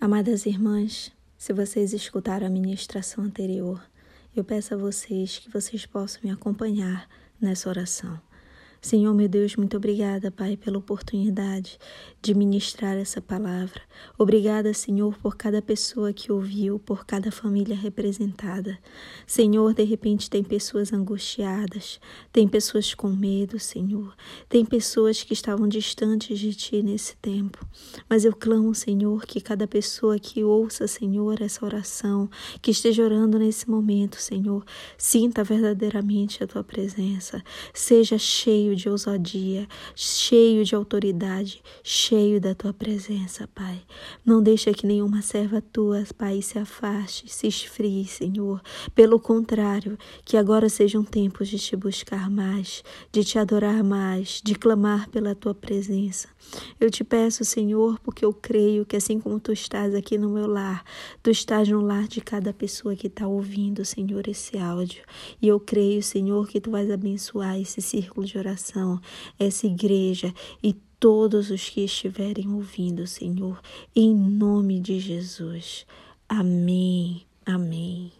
Amadas irmãs, se vocês escutaram a ministração anterior, eu peço a vocês que vocês possam me acompanhar nessa oração. Senhor, meu Deus, muito obrigada, Pai, pela oportunidade de ministrar essa palavra. Obrigada, Senhor, por cada pessoa que ouviu, por cada família representada. Senhor, de repente tem pessoas angustiadas, tem pessoas com medo, Senhor. Tem pessoas que estavam distantes de Ti nesse tempo. Mas eu clamo, Senhor, que cada pessoa que ouça, Senhor, essa oração, que esteja orando nesse momento, Senhor, sinta verdadeiramente a Tua presença. Seja cheio cheio de ousadia, cheio de autoridade, cheio da tua presença, Pai. Não deixa que nenhuma serva tua, Pai, se afaste, se esfrie, Senhor. Pelo contrário, que agora sejam tempos de te buscar mais, de te adorar mais, de clamar pela tua presença. Eu te peço, Senhor, porque eu creio que assim como tu estás aqui no meu lar, tu estás no lar de cada pessoa que está ouvindo, Senhor, esse áudio. E eu creio, Senhor, que tu vais abençoar esse círculo de oração essa igreja e todos os que estiverem ouvindo, Senhor, em nome de Jesus. Amém. Amém.